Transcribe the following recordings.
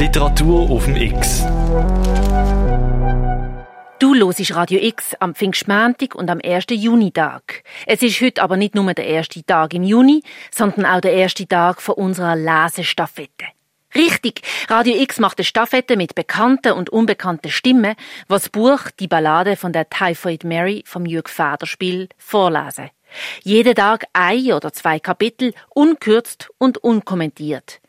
Literatur auf dem X. Du hörst Radio X am Pfingstmontag und am 1. Junitag. Es ist heute aber nicht nur der erste Tag im Juni, sondern auch der erste Tag von unserer Lesestaffette. Richtig, Radio X macht eine Staffette mit bekannten und unbekannten Stimmen, was Buch Die Ballade von der Typhoid Mary vom Jürg Federspiel vorlesen. Jeden Tag ein oder zwei Kapitel, unkürzt und unkommentiert.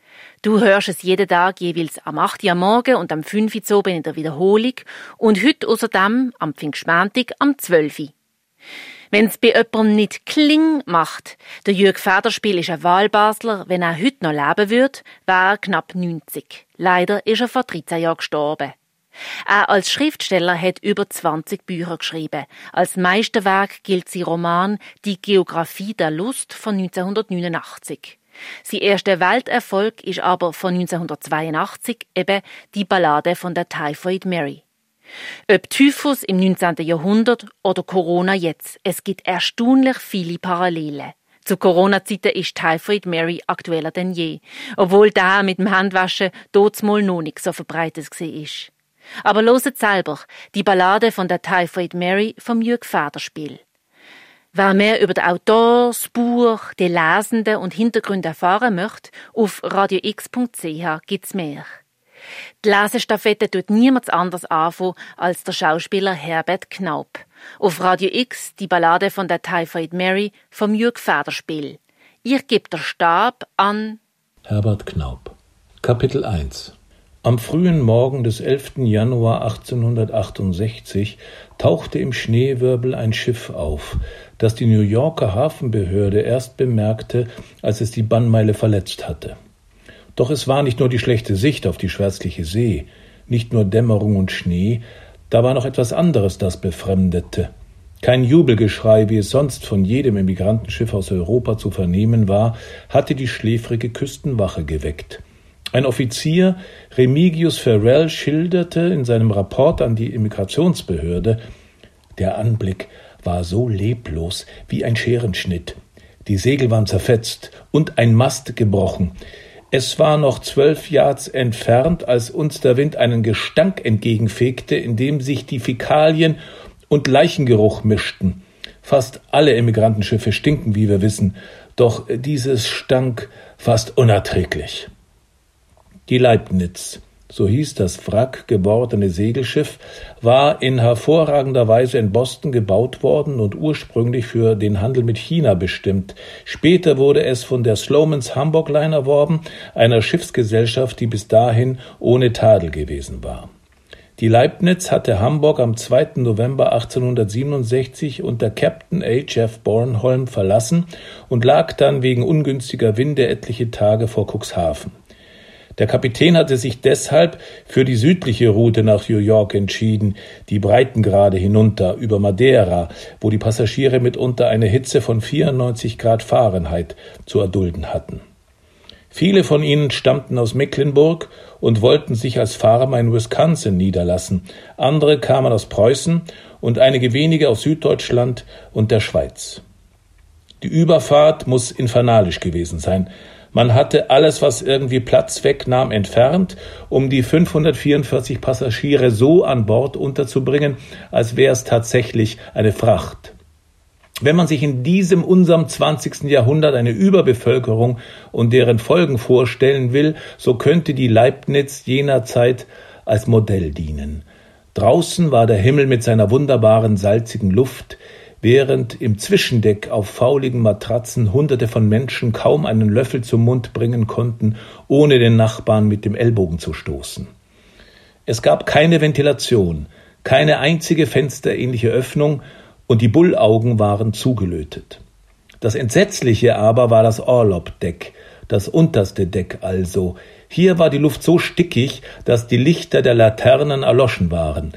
Du hörst es jeden Tag jeweils am 8. Uhr am Morgen und am 5. Uhr oben in der Wiederholung und heute außerdem am Pfingstmontag am 12. Uhr. Wenn es bei jemandem nicht kling macht, der Jürg Federspiel ist ein Wahlbasler, wenn er heute noch leben würde, wäre er knapp 90. Leider ist er vor 13 Jahren gestorben. Er als Schriftsteller hat über 20 Bücher geschrieben. Als Meisterwerk gilt sein Roman Die Geographie der Lust von 1989. Sein erster Welterfolg ist aber von 1982 eben die Ballade von der Typhoid Mary. Ob Typhus im 19. Jahrhundert oder Corona jetzt, es gibt erstaunlich viele Parallelen. Zu Corona-Zeiten ist Typhoid Mary aktueller denn je, obwohl da mit dem Handwaschen dotsmal noch nicht so verbreitet war. Aber loset selber die Ballade von der Typhoid Mary vom Jürg Federspiel. Wer mehr über den Autor, das Buch, die Lesenden und Hintergründe erfahren möchte, auf radiox.ch gibt's mehr. Die Lesestaffette tut niemand anders anfangen als der Schauspieler Herbert Knaub. Auf Radio X die Ballade von der Typhoid Mary vom Jürg Federspiel. Ihr gebt der Stab an Herbert Knaub. Kapitel 1 am frühen Morgen des 11. Januar 1868 tauchte im Schneewirbel ein Schiff auf, das die New Yorker Hafenbehörde erst bemerkte, als es die Bannmeile verletzt hatte. Doch es war nicht nur die schlechte Sicht auf die schwärzliche See, nicht nur Dämmerung und Schnee, da war noch etwas anderes, das befremdete. Kein Jubelgeschrei, wie es sonst von jedem Emigrantenschiff aus Europa zu vernehmen war, hatte die schläfrige Küstenwache geweckt. Ein Offizier, Remigius Farrell, schilderte in seinem Rapport an die Immigrationsbehörde, der Anblick war so leblos wie ein Scherenschnitt. Die Segel waren zerfetzt und ein Mast gebrochen. Es war noch zwölf Yards entfernt, als uns der Wind einen Gestank entgegenfegte, in dem sich die Fäkalien und Leichengeruch mischten. Fast alle Emigrantenschiffe stinken, wie wir wissen, doch dieses stank fast unerträglich. Die Leibniz, so hieß das Wrack gewordene Segelschiff, war in hervorragender Weise in Boston gebaut worden und ursprünglich für den Handel mit China bestimmt. Später wurde es von der Slomans Hamburg Line erworben, einer Schiffsgesellschaft, die bis dahin ohne Tadel gewesen war. Die Leibniz hatte Hamburg am 2. November 1867 unter Captain H. F. Bornholm verlassen und lag dann wegen ungünstiger Winde etliche Tage vor Cuxhaven. Der Kapitän hatte sich deshalb für die südliche Route nach New York entschieden, die Breitengrade hinunter über Madeira, wo die Passagiere mitunter eine Hitze von 94 Grad Fahrenheit zu erdulden hatten. Viele von ihnen stammten aus Mecklenburg und wollten sich als Farmer in Wisconsin niederlassen. Andere kamen aus Preußen und einige wenige aus Süddeutschland und der Schweiz. Die Überfahrt muss infernalisch gewesen sein. Man hatte alles, was irgendwie Platz wegnahm, entfernt, um die 544 Passagiere so an Bord unterzubringen, als wäre es tatsächlich eine Fracht. Wenn man sich in diesem unserem 20. Jahrhundert eine Überbevölkerung und deren Folgen vorstellen will, so könnte die Leibniz jener Zeit als Modell dienen. Draußen war der Himmel mit seiner wunderbaren salzigen Luft, während im Zwischendeck auf fauligen Matratzen Hunderte von Menschen kaum einen Löffel zum Mund bringen konnten, ohne den Nachbarn mit dem Ellbogen zu stoßen. Es gab keine Ventilation, keine einzige fensterähnliche Öffnung, und die Bullaugen waren zugelötet. Das Entsetzliche aber war das Orlobdeck, das unterste Deck also. Hier war die Luft so stickig, dass die Lichter der Laternen erloschen waren.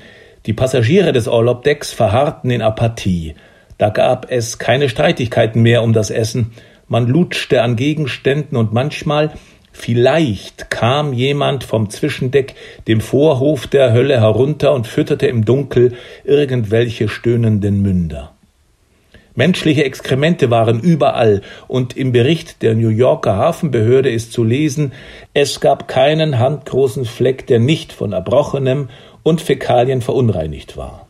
Die Passagiere des Orlobdecks verharrten in Apathie. Da gab es keine Streitigkeiten mehr um das Essen. Man lutschte an Gegenständen und manchmal, vielleicht kam jemand vom Zwischendeck dem Vorhof der Hölle herunter und fütterte im Dunkel irgendwelche stöhnenden Münder. Menschliche Exkremente waren überall, und im Bericht der New Yorker Hafenbehörde ist zu lesen, es gab keinen handgroßen Fleck, der nicht von Erbrochenem und Fäkalien verunreinigt war.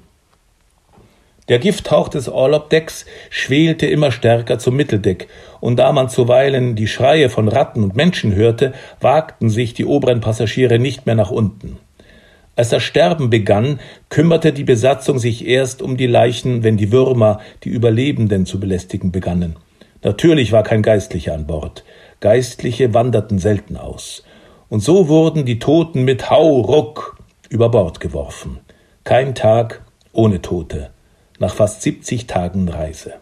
Der Gifthauch des Orlop-Decks schwelte immer stärker zum Mitteldeck, und da man zuweilen die Schreie von Ratten und Menschen hörte, wagten sich die oberen Passagiere nicht mehr nach unten. Als das Sterben begann, kümmerte die Besatzung sich erst um die Leichen, wenn die Würmer die Überlebenden zu belästigen begannen. Natürlich war kein Geistlicher an Bord. Geistliche wanderten selten aus. Und so wurden die Toten mit Hau, Ruck über Bord geworfen. Kein Tag ohne Tote. Nach fast 70 Tagen Reise.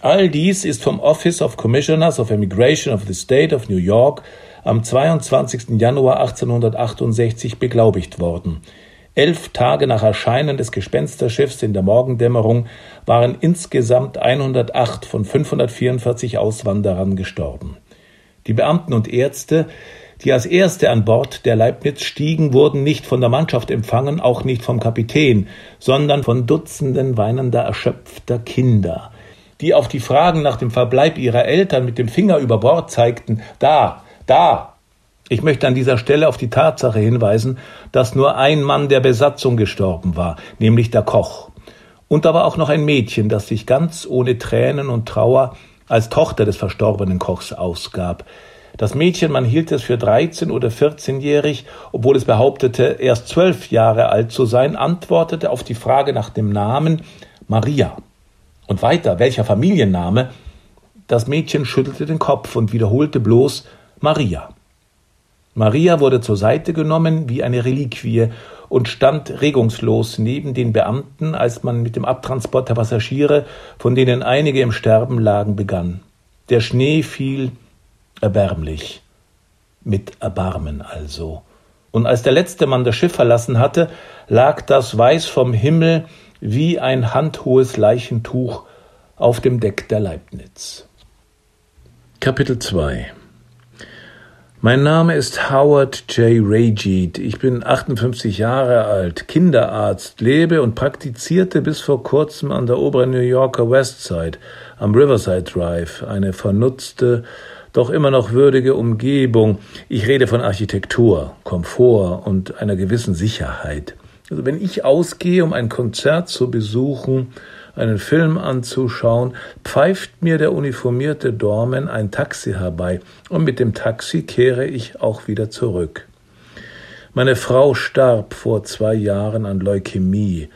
All dies ist vom Office of Commissioners of Immigration of the State of New York am 22. Januar 1868 beglaubigt worden. Elf Tage nach Erscheinen des Gespensterschiffs in der Morgendämmerung waren insgesamt 108 von 544 Auswanderern gestorben. Die Beamten und Ärzte, die als Erste an Bord der Leibniz stiegen, wurden nicht von der Mannschaft empfangen, auch nicht vom Kapitän, sondern von Dutzenden weinender, erschöpfter Kinder, die auf die Fragen nach dem Verbleib ihrer Eltern mit dem Finger über Bord zeigten, da, da! Ich möchte an dieser Stelle auf die Tatsache hinweisen, dass nur ein Mann der Besatzung gestorben war, nämlich der Koch. Und da war auch noch ein Mädchen, das sich ganz ohne Tränen und Trauer als Tochter des verstorbenen Kochs ausgab. Das Mädchen, man hielt es für 13 oder 14-jährig, obwohl es behauptete, erst zwölf Jahre alt zu sein, antwortete auf die Frage nach dem Namen Maria. Und weiter, welcher Familienname? Das Mädchen schüttelte den Kopf und wiederholte bloß Maria. Maria wurde zur Seite genommen wie eine Reliquie und stand regungslos neben den Beamten, als man mit dem Abtransport der Passagiere, von denen einige im Sterben lagen, begann. Der Schnee fiel erbärmlich, mit Erbarmen also. Und als der letzte Mann das Schiff verlassen hatte, lag das Weiß vom Himmel wie ein handhohes Leichentuch auf dem Deck der Leibniz. Kapitel 2 mein Name ist Howard J. Rajid. Ich bin 58 Jahre alt, Kinderarzt, lebe und praktizierte bis vor kurzem an der oberen New Yorker Westside am Riverside Drive, eine vernutzte, doch immer noch würdige Umgebung. Ich rede von Architektur, Komfort und einer gewissen Sicherheit. Also wenn ich ausgehe, um ein Konzert zu besuchen, einen Film anzuschauen, pfeift mir der uniformierte Dormen ein Taxi herbei, und mit dem Taxi kehre ich auch wieder zurück. Meine Frau starb vor zwei Jahren an Leukämie.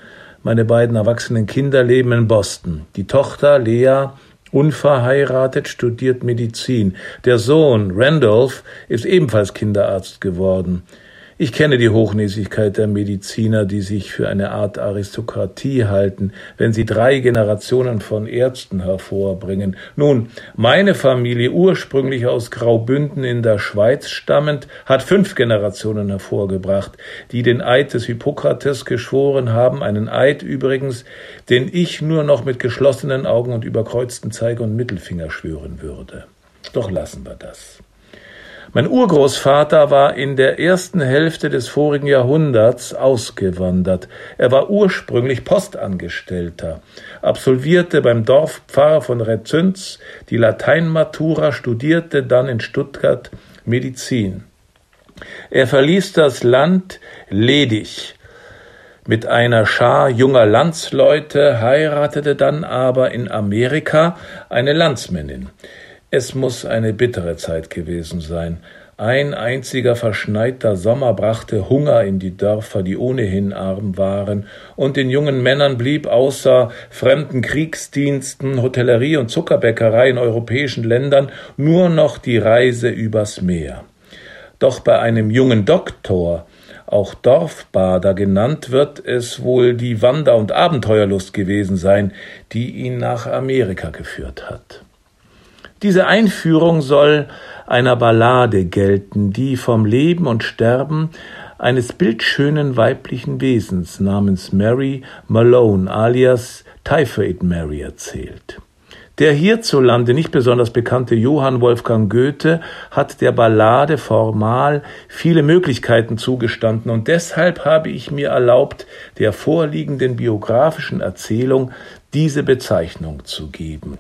Meine beiden erwachsenen Kinder leben in Boston. Die Tochter Lea unverheiratet, studiert Medizin. Der Sohn Randolph ist ebenfalls Kinderarzt geworden. Ich kenne die Hochnäsigkeit der Mediziner, die sich für eine Art Aristokratie halten, wenn sie drei Generationen von Ärzten hervorbringen. Nun, meine Familie, ursprünglich aus Graubünden in der Schweiz stammend, hat fünf Generationen hervorgebracht, die den Eid des Hippokrates geschworen haben, einen Eid übrigens, den ich nur noch mit geschlossenen Augen und überkreuzten Zeige und Mittelfinger schwören würde. Doch lassen wir das. Mein Urgroßvater war in der ersten Hälfte des vorigen Jahrhunderts ausgewandert. Er war ursprünglich Postangestellter, absolvierte beim Dorfpfarrer von Rezünz die Lateinmatura, studierte dann in Stuttgart Medizin. Er verließ das Land ledig mit einer Schar junger Landsleute, heiratete dann aber in Amerika eine Landsmännin. Es muss eine bittere Zeit gewesen sein. Ein einziger verschneiter Sommer brachte Hunger in die Dörfer, die ohnehin arm waren, und den jungen Männern blieb außer fremden Kriegsdiensten, Hotellerie und Zuckerbäckerei in europäischen Ländern nur noch die Reise übers Meer. Doch bei einem jungen Doktor, auch Dorfbader genannt, wird es wohl die Wander- und Abenteuerlust gewesen sein, die ihn nach Amerika geführt hat. Diese Einführung soll einer Ballade gelten, die vom Leben und Sterben eines bildschönen weiblichen Wesens namens Mary Malone alias Typhoid Mary erzählt. Der hierzulande nicht besonders bekannte Johann Wolfgang Goethe hat der Ballade formal viele Möglichkeiten zugestanden und deshalb habe ich mir erlaubt, der vorliegenden biografischen Erzählung diese Bezeichnung zu geben.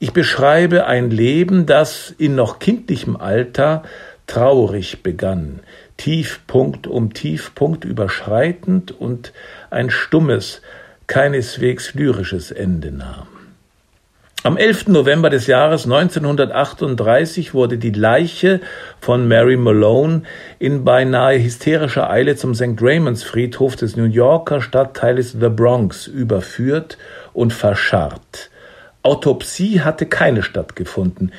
Ich beschreibe ein Leben, das in noch kindlichem Alter traurig begann, Tiefpunkt um Tiefpunkt überschreitend und ein stummes, keineswegs lyrisches Ende nahm. Am 11. November des Jahres 1938 wurde die Leiche von Mary Malone in beinahe hysterischer Eile zum St. Raymond's Friedhof des New Yorker Stadtteiles The Bronx überführt und verscharrt. Autopsie hatte keine stattgefunden.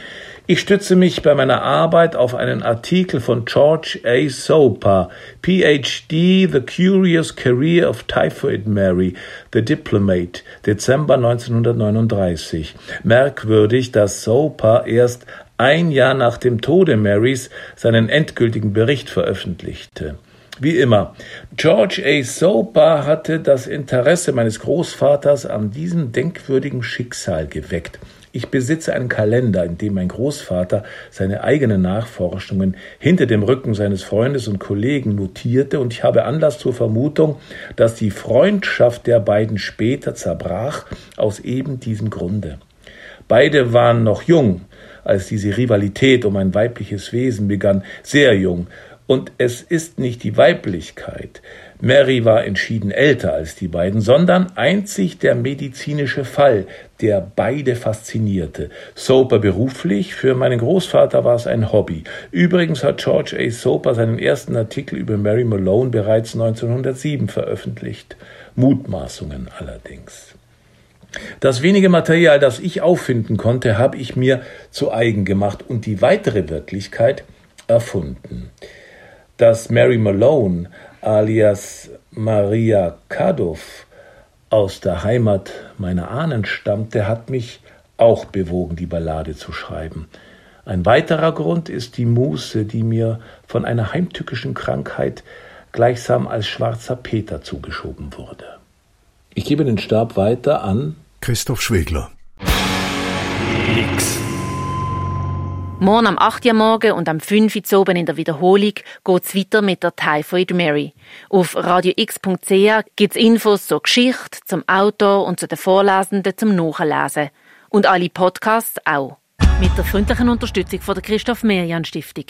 Ich stütze mich bei meiner Arbeit auf einen Artikel von George A. Soper, PhD, The Curious Career of Typhoid Mary, The Diplomat, Dezember 1939. Merkwürdig, dass Soper erst ein Jahr nach dem Tode Marys seinen endgültigen Bericht veröffentlichte. Wie immer, George A. Soper hatte das Interesse meines Großvaters an diesem denkwürdigen Schicksal geweckt. Ich besitze einen Kalender, in dem mein Großvater seine eigenen Nachforschungen hinter dem Rücken seines Freundes und Kollegen notierte, und ich habe Anlass zur Vermutung, dass die Freundschaft der beiden später zerbrach aus eben diesem Grunde. Beide waren noch jung, als diese Rivalität um ein weibliches Wesen begann, sehr jung, und es ist nicht die Weiblichkeit, Mary war entschieden älter als die beiden, sondern einzig der medizinische Fall, der beide faszinierte. Soper beruflich, für meinen Großvater war es ein Hobby. Übrigens hat George A. Soper seinen ersten Artikel über Mary Malone bereits 1907 veröffentlicht. Mutmaßungen allerdings. Das wenige Material, das ich auffinden konnte, habe ich mir zu eigen gemacht und die weitere Wirklichkeit erfunden. Dass Mary Malone alias Maria Kadow aus der Heimat meiner Ahnen stammte, hat mich auch bewogen, die Ballade zu schreiben. Ein weiterer Grund ist die Muße, die mir von einer heimtückischen Krankheit gleichsam als schwarzer Peter zugeschoben wurde. Ich gebe den Stab weiter an Christoph Schwegler. Morgen am 8. Uhr morgen und am 5. Uhr oben in der Wiederholung geht's weiter mit der Typhoid Mary. Auf radiox.ch gibt's Infos zur Geschichte, zum Autor und zu den Vorlesenden zum Nachlesen. Und alle Podcasts auch. Mit der freundlichen Unterstützung von der Christoph Merian Stiftung.